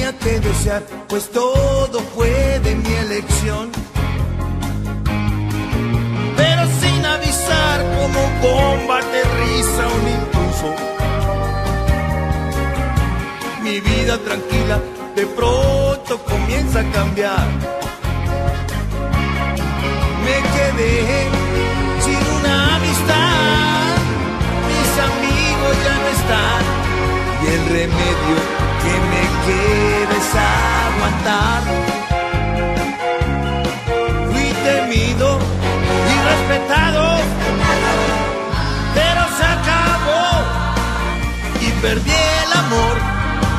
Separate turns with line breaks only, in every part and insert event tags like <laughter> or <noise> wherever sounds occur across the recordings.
tenía que desear, pues todo fue de mi elección. Pero sin avisar como bomba aterriza un impulso. Mi vida tranquila de pronto comienza a cambiar. Me quedé sin una amistad, mis amigos ya no están y el remedio que me queda es aguantar. Fui temido y respetado, pero se acabó y perdí el amor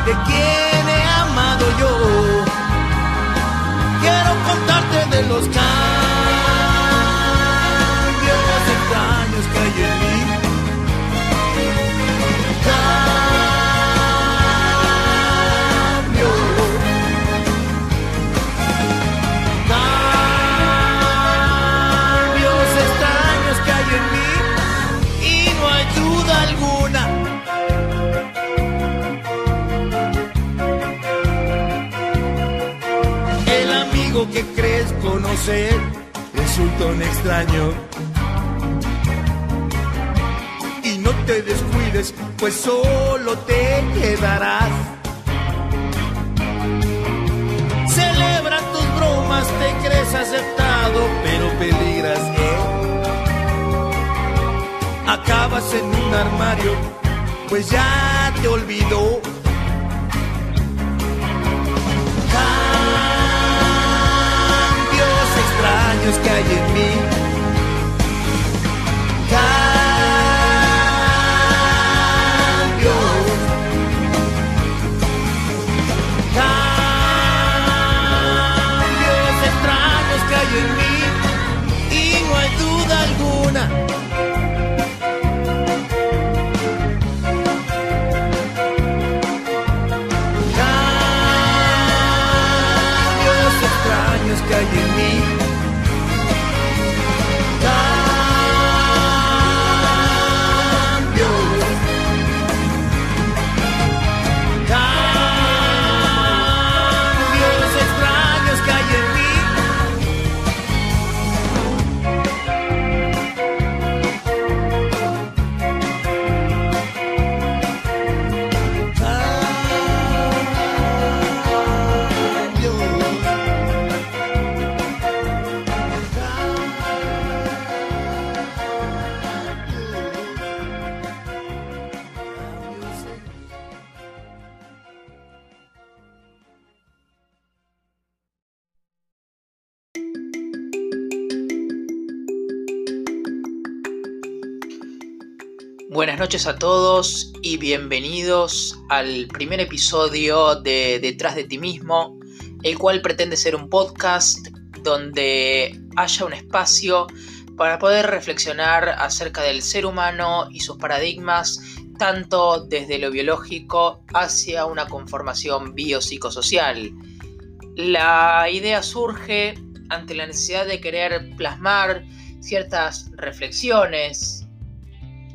de quien he amado yo. Quiero contarte de los cambios El amigo que crees conocer resulta un extraño. Y no te descuides, pues solo te quedarás. Celebra tus bromas, te crees aceptado, pero peligras, ¿eh? Acabas en un armario, pues ya te olvidó. Extraños que hay en
Buenas noches a todos y bienvenidos al primer episodio de Detrás de ti mismo, el cual pretende ser un podcast donde haya un espacio para poder reflexionar acerca del ser humano y sus paradigmas, tanto desde lo biológico hacia una conformación biopsicosocial. La idea surge ante la necesidad de querer plasmar ciertas reflexiones,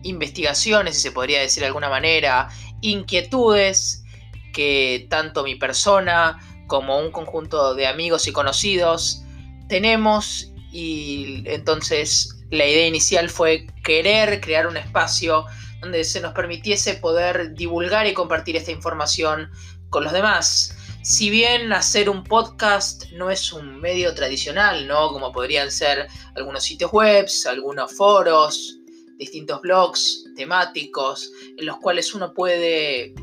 investigaciones, si se podría decir de alguna manera, inquietudes que tanto mi persona como un conjunto de amigos y conocidos tenemos y entonces la idea inicial fue querer crear un espacio donde se nos permitiese poder divulgar y compartir esta información con los demás. Si bien hacer un podcast no es un medio tradicional, ¿no? Como podrían ser algunos sitios web, algunos foros, distintos blogs temáticos en los cuales uno puede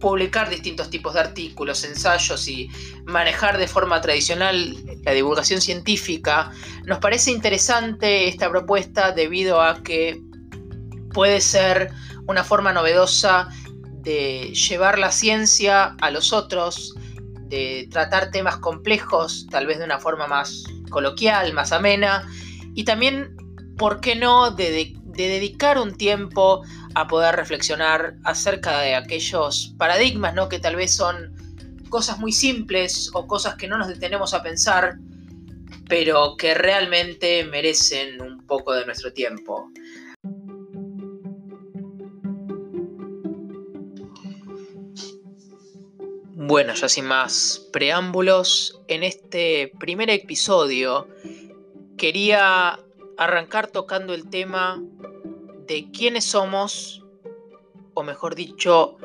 publicar distintos tipos de artículos, ensayos y manejar de forma tradicional la divulgación científica, nos parece interesante esta propuesta debido a que puede ser una forma novedosa de llevar la ciencia a los otros, de tratar temas complejos tal vez de una forma más coloquial, más amena, y también, ¿por qué no?, de, de, de dedicar un tiempo a poder reflexionar acerca de aquellos paradigmas, ¿no? Que tal vez son cosas muy simples o cosas que no nos detenemos a pensar, pero que realmente merecen un poco de nuestro tiempo. Bueno, ya sin más preámbulos, en este primer episodio quería arrancar tocando el tema de quiénes somos, o mejor dicho,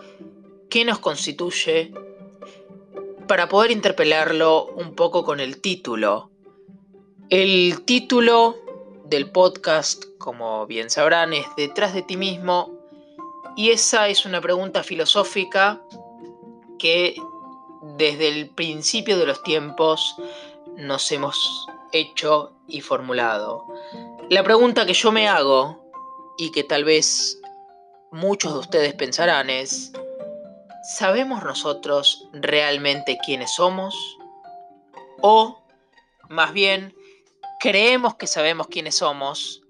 qué nos constituye, para poder interpelarlo un poco con el título. El título del podcast, como bien sabrán, es Detrás de ti mismo, y esa es una pregunta filosófica que desde el principio de los tiempos nos hemos hecho y formulado. La pregunta que yo me hago y que tal vez muchos de ustedes pensarán es, ¿sabemos nosotros realmente quiénes somos? O, más bien, creemos que sabemos quiénes somos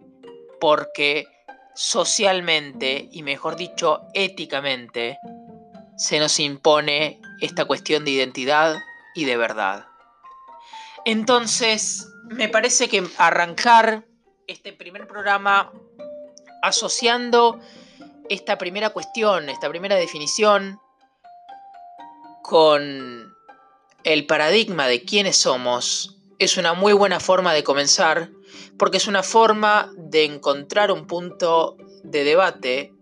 porque socialmente y mejor dicho éticamente se nos impone esta cuestión de identidad y de verdad. Entonces, me parece que arrancar este primer programa asociando esta primera cuestión, esta primera definición, con el paradigma de quiénes somos, es una muy buena forma de comenzar, porque es una forma de encontrar un punto de debate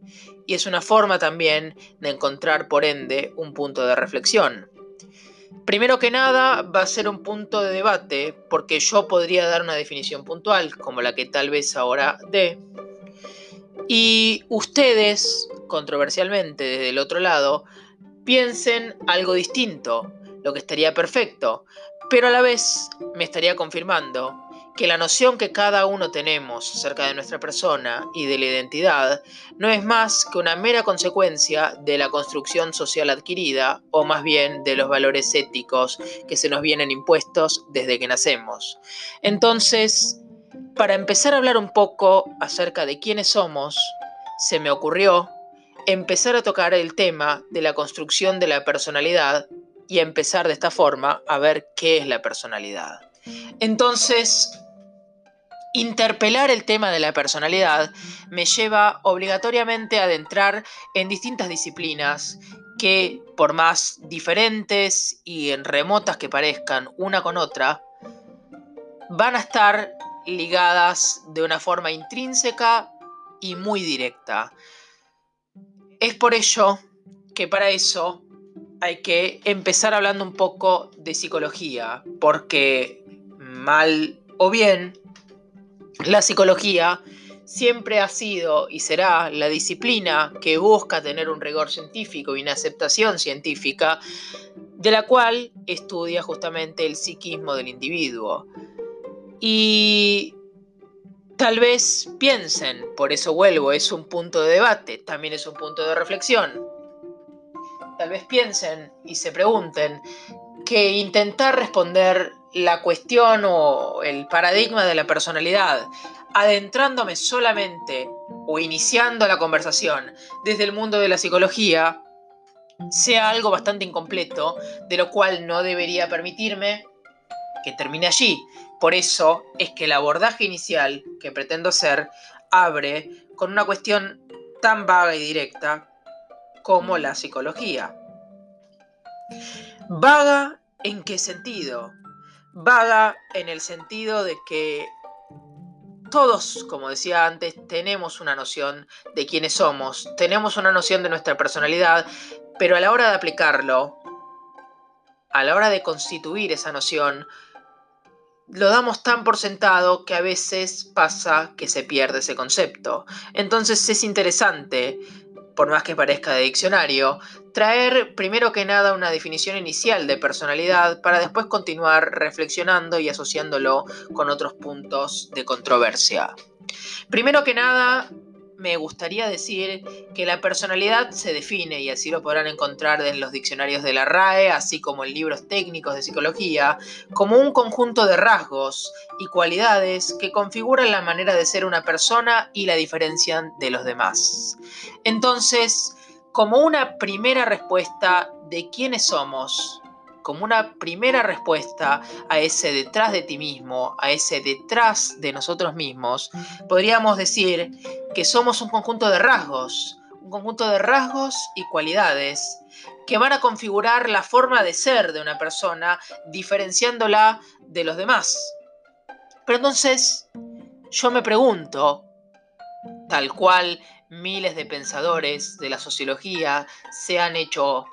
y es una forma también de encontrar, por ende, un punto de reflexión. Primero que nada, va a ser un punto de debate porque yo podría dar una definición puntual, como la que tal vez ahora dé, y ustedes, controversialmente desde el otro lado, piensen algo distinto, lo que estaría perfecto, pero a la vez me estaría confirmando que la noción que cada uno tenemos acerca de nuestra persona y de la identidad no es más que una mera consecuencia de la construcción social adquirida, o más bien de los valores éticos que se nos vienen impuestos desde que nacemos. Entonces, para empezar a hablar un poco acerca de quiénes somos, se me ocurrió empezar a tocar el tema de la construcción de la personalidad y empezar de esta forma a ver qué es la personalidad. Entonces, Interpelar el tema de la personalidad me lleva obligatoriamente a adentrar en distintas disciplinas que, por más diferentes y remotas que parezcan una con otra, van a estar ligadas de una forma intrínseca y muy directa. Es por ello que para eso hay que empezar hablando un poco de psicología, porque mal o bien la psicología siempre ha sido y será la disciplina que busca tener un rigor científico y una aceptación científica, de la cual estudia justamente el psiquismo del individuo. Y tal vez piensen, por eso vuelvo, es un punto de debate, también es un punto de reflexión. Tal vez piensen y se pregunten que intentar responder la cuestión o el paradigma de la personalidad, adentrándome solamente o iniciando la conversación desde el mundo de la psicología, sea algo bastante incompleto, de lo cual no debería permitirme que termine allí. Por eso es que el abordaje inicial que pretendo hacer abre con una cuestión tan vaga y directa como la psicología. Vaga en qué sentido? Vaga en el sentido de que todos, como decía antes, tenemos una noción de quiénes somos, tenemos una noción de nuestra personalidad, pero a la hora de aplicarlo, a la hora de constituir esa noción, lo damos tan por sentado que a veces pasa que se pierde ese concepto. Entonces es interesante por más que parezca de diccionario, traer primero que nada una definición inicial de personalidad para después continuar reflexionando y asociándolo con otros puntos de controversia. Primero que nada, me gustaría decir que la personalidad se define, y así lo podrán encontrar en los diccionarios de la RAE, así como en libros técnicos de psicología, como un conjunto de rasgos y cualidades que configuran la manera de ser una persona y la diferencian de los demás. Entonces, como una primera respuesta de quiénes somos, como una primera respuesta a ese detrás de ti mismo, a ese detrás de nosotros mismos, podríamos decir que somos un conjunto de rasgos, un conjunto de rasgos y cualidades que van a configurar la forma de ser de una persona, diferenciándola de los demás. Pero entonces, yo me pregunto, tal cual miles de pensadores de la sociología se han hecho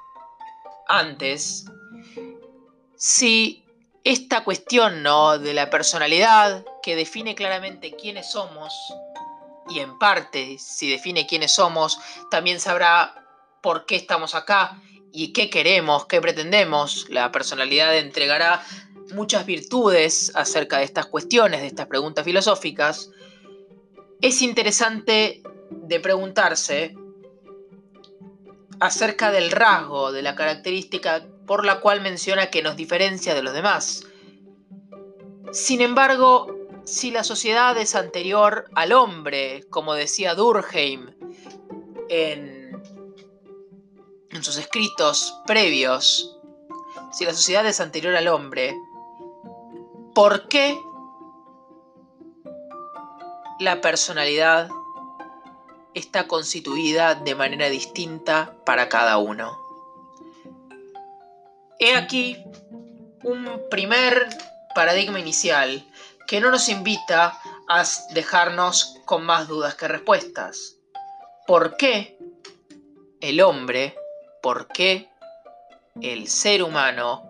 antes, si esta cuestión ¿no? de la personalidad que define claramente quiénes somos, y en parte si define quiénes somos, también sabrá por qué estamos acá y qué queremos, qué pretendemos. La personalidad entregará muchas virtudes acerca de estas cuestiones, de estas preguntas filosóficas. Es interesante de preguntarse acerca del rasgo, de la característica por la cual menciona que nos diferencia de los demás. Sin embargo, si la sociedad es anterior al hombre, como decía Durkheim en, en sus escritos previos, si la sociedad es anterior al hombre, ¿por qué la personalidad está constituida de manera distinta para cada uno? He aquí un primer paradigma inicial que no nos invita a dejarnos con más dudas que respuestas. ¿Por qué el hombre, por qué el ser humano,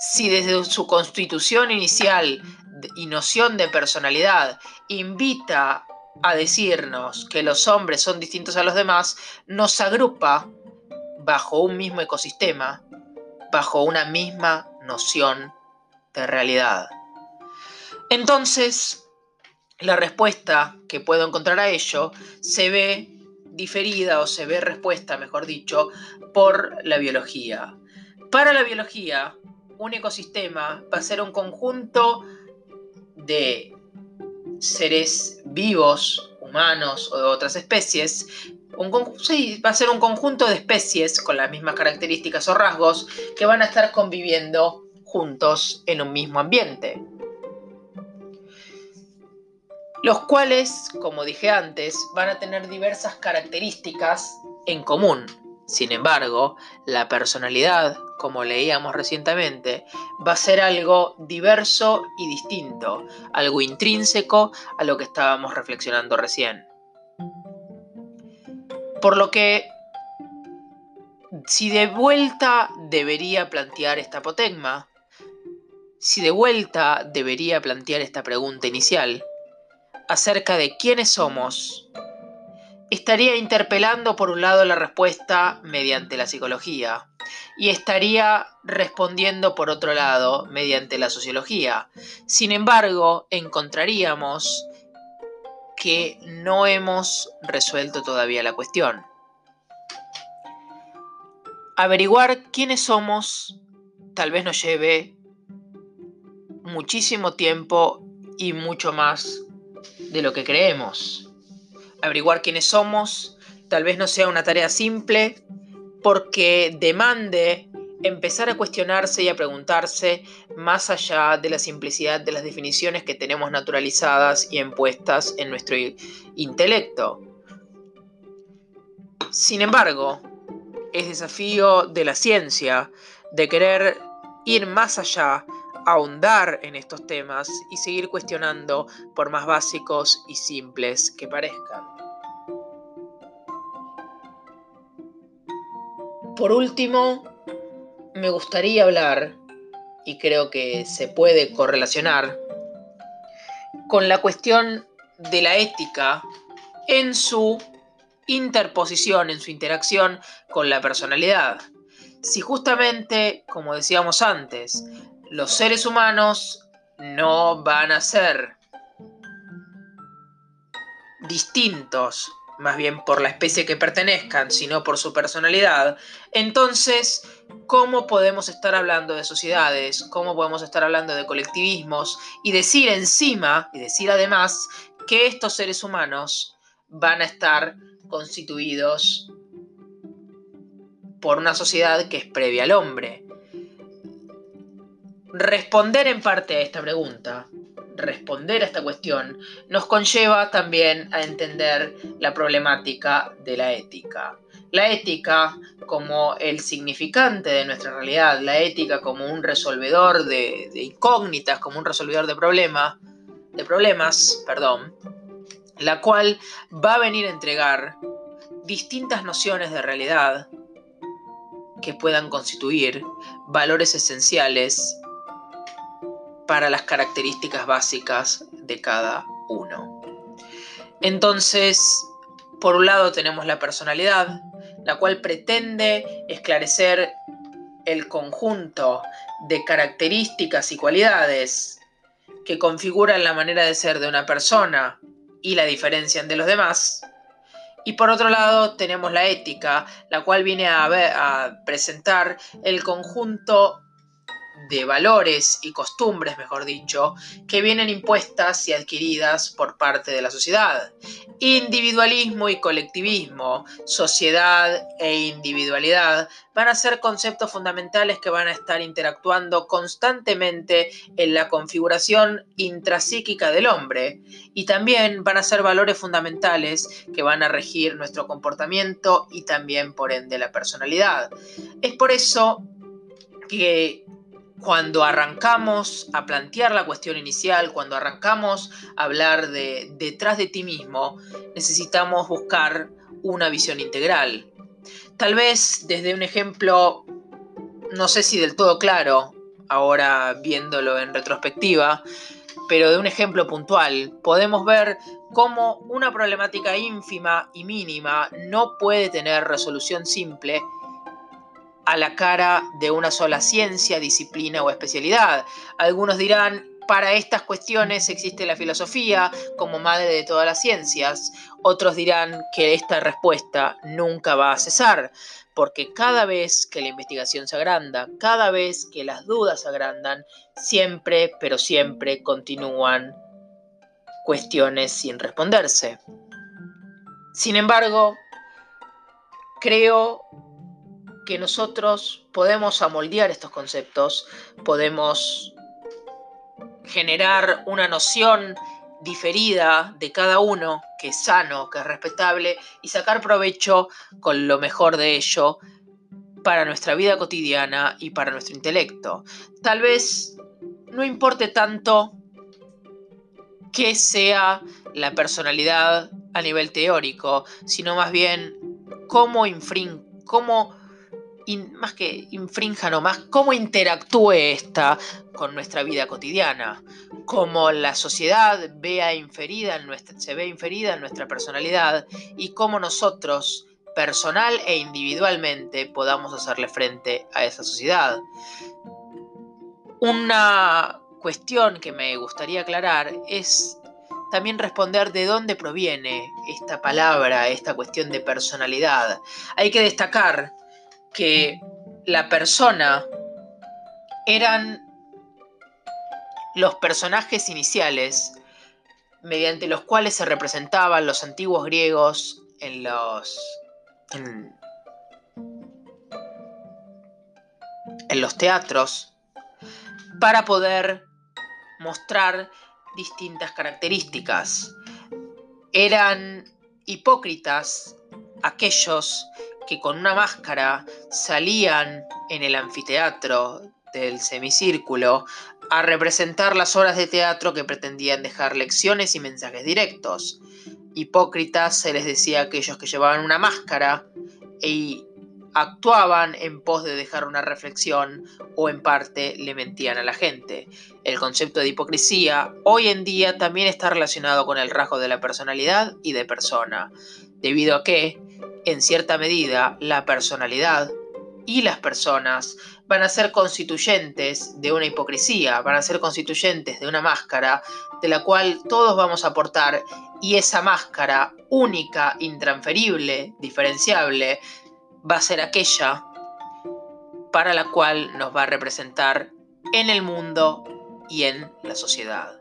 si desde su constitución inicial y noción de personalidad invita a decirnos que los hombres son distintos a los demás, nos agrupa bajo un mismo ecosistema, bajo una misma noción de realidad? Entonces, la respuesta que puedo encontrar a ello se ve diferida o se ve respuesta, mejor dicho, por la biología. Para la biología, un ecosistema va a ser un conjunto de seres vivos, humanos o de otras especies. Sí, va a ser un conjunto de especies con las mismas características o rasgos que van a estar conviviendo juntos en un mismo ambiente los cuales, como dije antes, van a tener diversas características en común. Sin embargo, la personalidad, como leíamos recientemente, va a ser algo diverso y distinto, algo intrínseco a lo que estábamos reflexionando recién. Por lo que, si de vuelta debería plantear esta apotegma, si de vuelta debería plantear esta pregunta inicial, acerca de quiénes somos, estaría interpelando por un lado la respuesta mediante la psicología y estaría respondiendo por otro lado mediante la sociología. Sin embargo, encontraríamos que no hemos resuelto todavía la cuestión. Averiguar quiénes somos tal vez nos lleve muchísimo tiempo y mucho más de lo que creemos. Averiguar quiénes somos tal vez no sea una tarea simple porque demande empezar a cuestionarse y a preguntarse más allá de la simplicidad de las definiciones que tenemos naturalizadas y impuestas en nuestro intelecto. Sin embargo, es desafío de la ciencia de querer ir más allá ahondar en estos temas y seguir cuestionando por más básicos y simples que parezcan. Por último, me gustaría hablar, y creo que se puede correlacionar, con la cuestión de la ética en su interposición, en su interacción con la personalidad. Si justamente, como decíamos antes, los seres humanos no van a ser distintos, más bien por la especie que pertenezcan, sino por su personalidad, entonces, ¿cómo podemos estar hablando de sociedades? ¿Cómo podemos estar hablando de colectivismos? Y decir encima, y decir además, que estos seres humanos van a estar constituidos por una sociedad que es previa al hombre responder en parte a esta pregunta, responder a esta cuestión nos conlleva también a entender la problemática de la ética. La ética como el significante de nuestra realidad, la ética como un resolvedor de, incógnitas, como un resolvedor de problemas, de problemas, perdón, la cual va a venir a entregar distintas nociones de realidad que puedan constituir valores esenciales para las características básicas de cada uno. Entonces, por un lado tenemos la personalidad, la cual pretende esclarecer el conjunto de características y cualidades que configuran la manera de ser de una persona y la diferencian de los demás. Y por otro lado tenemos la ética, la cual viene a, a presentar el conjunto de valores y costumbres, mejor dicho, que vienen impuestas y adquiridas por parte de la sociedad. Individualismo y colectivismo, sociedad e individualidad van a ser conceptos fundamentales que van a estar interactuando constantemente en la configuración intrapsíquica del hombre y también van a ser valores fundamentales que van a regir nuestro comportamiento y también por ende la personalidad. Es por eso que cuando arrancamos a plantear la cuestión inicial, cuando arrancamos a hablar de detrás de ti mismo, necesitamos buscar una visión integral. Tal vez desde un ejemplo, no sé si del todo claro, ahora viéndolo en retrospectiva, pero de un ejemplo puntual, podemos ver cómo una problemática ínfima y mínima no puede tener resolución simple a la cara de una sola ciencia, disciplina o especialidad. Algunos dirán, para estas cuestiones existe la filosofía como madre de todas las ciencias. Otros dirán que esta respuesta nunca va a cesar, porque cada vez que la investigación se agranda, cada vez que las dudas se agrandan, siempre, pero siempre continúan cuestiones sin responderse. Sin embargo, creo que nosotros podemos amoldear estos conceptos, podemos generar una noción diferida de cada uno, que es sano, que es respetable, y sacar provecho con lo mejor de ello para nuestra vida cotidiana y para nuestro intelecto. Tal vez no importe tanto que sea la personalidad a nivel teórico, sino más bien cómo, infrin cómo más que infrinja nomás, cómo interactúe esta con nuestra vida cotidiana, cómo la sociedad vea inferida se ve inferida en nuestra personalidad y cómo nosotros, personal e individualmente, podamos hacerle frente a esa sociedad. Una cuestión que me gustaría aclarar es también responder de dónde proviene esta palabra, esta cuestión de personalidad. Hay que destacar que la persona eran los personajes iniciales mediante los cuales se representaban los antiguos griegos en los en, los teatros para poder mostrar distintas características. Eran hipócritas aquellos que con una máscara salían en el anfiteatro del semicírculo a representar las obras de teatro que pretendían dejar lecciones y mensajes directos. Hipócritas se les decía a aquellos que llevaban una máscara y actuaban en pos de dejar una reflexión o en parte le mentían a la gente. El concepto de hipocresía hoy en día también está relacionado con el rasgo de la personalidad y de persona, debido a que en cierta medida, la personalidad y las personas van a ser constituyentes de una hipocresía, van a ser constituyentes de una máscara de la cual todos vamos a aportar y esa máscara única, intransferible, diferenciable, va a ser aquella para la cual nos va a representar en el mundo y en la sociedad.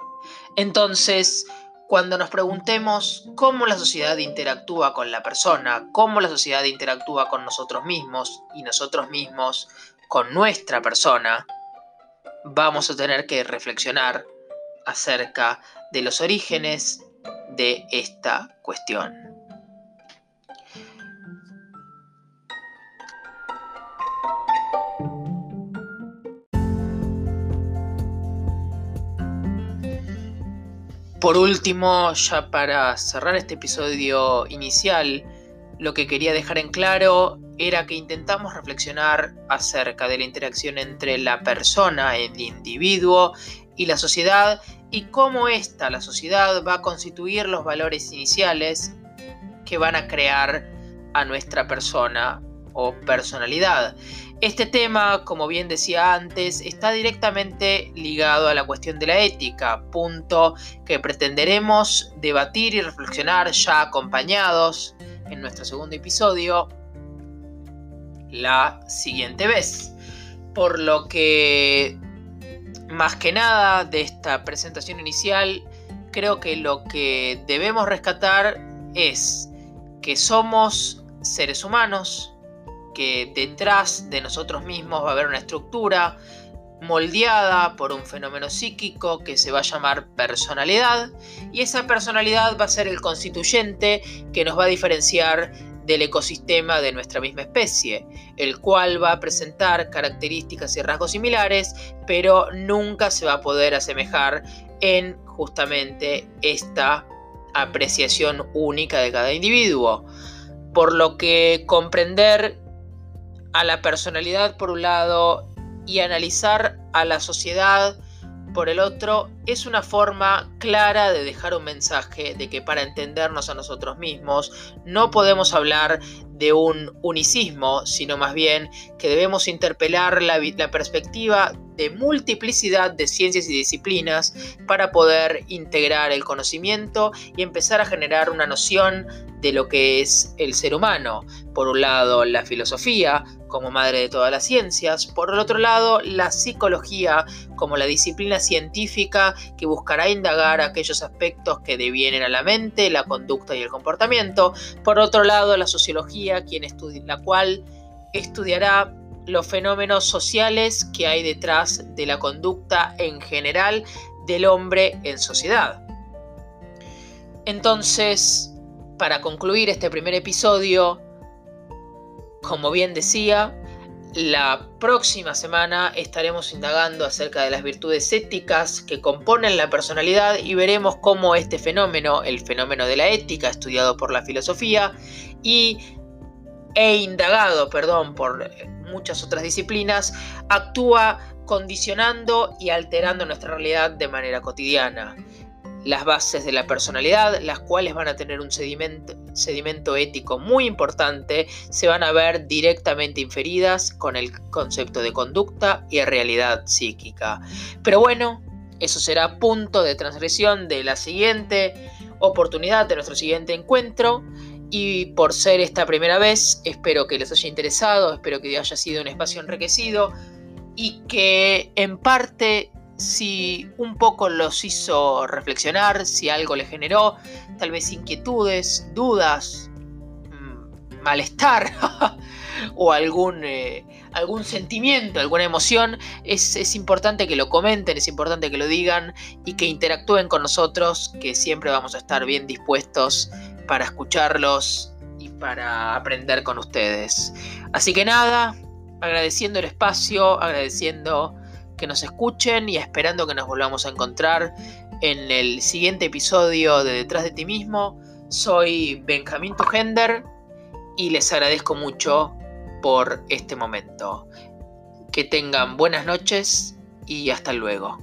Entonces, cuando nos preguntemos cómo la sociedad interactúa con la persona, cómo la sociedad interactúa con nosotros mismos y nosotros mismos con nuestra persona, vamos a tener que reflexionar acerca de los orígenes de esta cuestión. Por último, ya para cerrar este episodio inicial, lo que quería dejar en claro era que intentamos reflexionar acerca de la interacción entre la persona, el individuo y la sociedad y cómo esta, la sociedad, va a constituir los valores iniciales que van a crear a nuestra persona o personalidad. Este tema, como bien decía antes, está directamente ligado a la cuestión de la ética, punto que pretenderemos debatir y reflexionar ya acompañados en nuestro segundo episodio la siguiente vez. Por lo que, más que nada de esta presentación inicial, creo que lo que debemos rescatar es que somos seres humanos, que detrás de nosotros mismos va a haber una estructura moldeada por un fenómeno psíquico que se va a llamar personalidad y esa personalidad va a ser el constituyente que nos va a diferenciar del ecosistema de nuestra misma especie, el cual va a presentar características y rasgos similares, pero nunca se va a poder asemejar en justamente esta apreciación única de cada individuo. Por lo que comprender a la personalidad por un lado y analizar a la sociedad por el otro es una forma clara de dejar un mensaje de que para entendernos a nosotros mismos no podemos hablar de un unicismo, sino más bien que debemos interpelar la, perspectiva de multiplicidad de ciencias y disciplinas para poder integrar el conocimiento y empezar a generar una noción de lo que es el ser humano. Por un lado, la filosofía como madre de todas las ciencias, por el otro lado, la psicología como la disciplina científica que buscará indagar aquellos aspectos que devienen a la mente, la conducta y el comportamiento, por otro lado, la sociología, quien la cual estudiará los fenómenos sociales que hay detrás de la conducta en general del hombre en sociedad. Entonces, para concluir este primer episodio, como bien decía, la próxima semana estaremos indagando acerca de las virtudes éticas que componen la personalidad y veremos cómo este fenómeno, el fenómeno de la ética estudiado por la filosofía y e indagado, perdón, por muchas otras disciplinas, actúa condicionando y alterando nuestra realidad de manera cotidiana las bases de la personalidad, las cuales van a tener un sedimento, sedimento, ético muy importante, se van a ver directamente inferidas con el concepto de conducta y realidad psíquica. Pero bueno, eso será punto de transgresión de la siguiente oportunidad, de nuestro siguiente encuentro. Y por ser esta primera vez, espero que les haya interesado, espero que haya sido un espacio enriquecido y que en parte si un poco los hizo reflexionar, si algo les generó, tal vez inquietudes, dudas, mm, malestar <laughs> o algún, eh, algún sentimiento, alguna emoción, es, es, importante que lo comenten, es importante que lo digan y que interactúen con nosotros, que siempre vamos a estar bien dispuestos para escucharlos y para aprender con ustedes. Así que nada, agradeciendo el espacio, agradeciendo que nos escuchen y esperando que nos volvamos a encontrar en el siguiente episodio de Detrás de ti mismo. Soy Benjamín Tugender y les agradezco mucho por este momento. Que tengan buenas noches y hasta luego.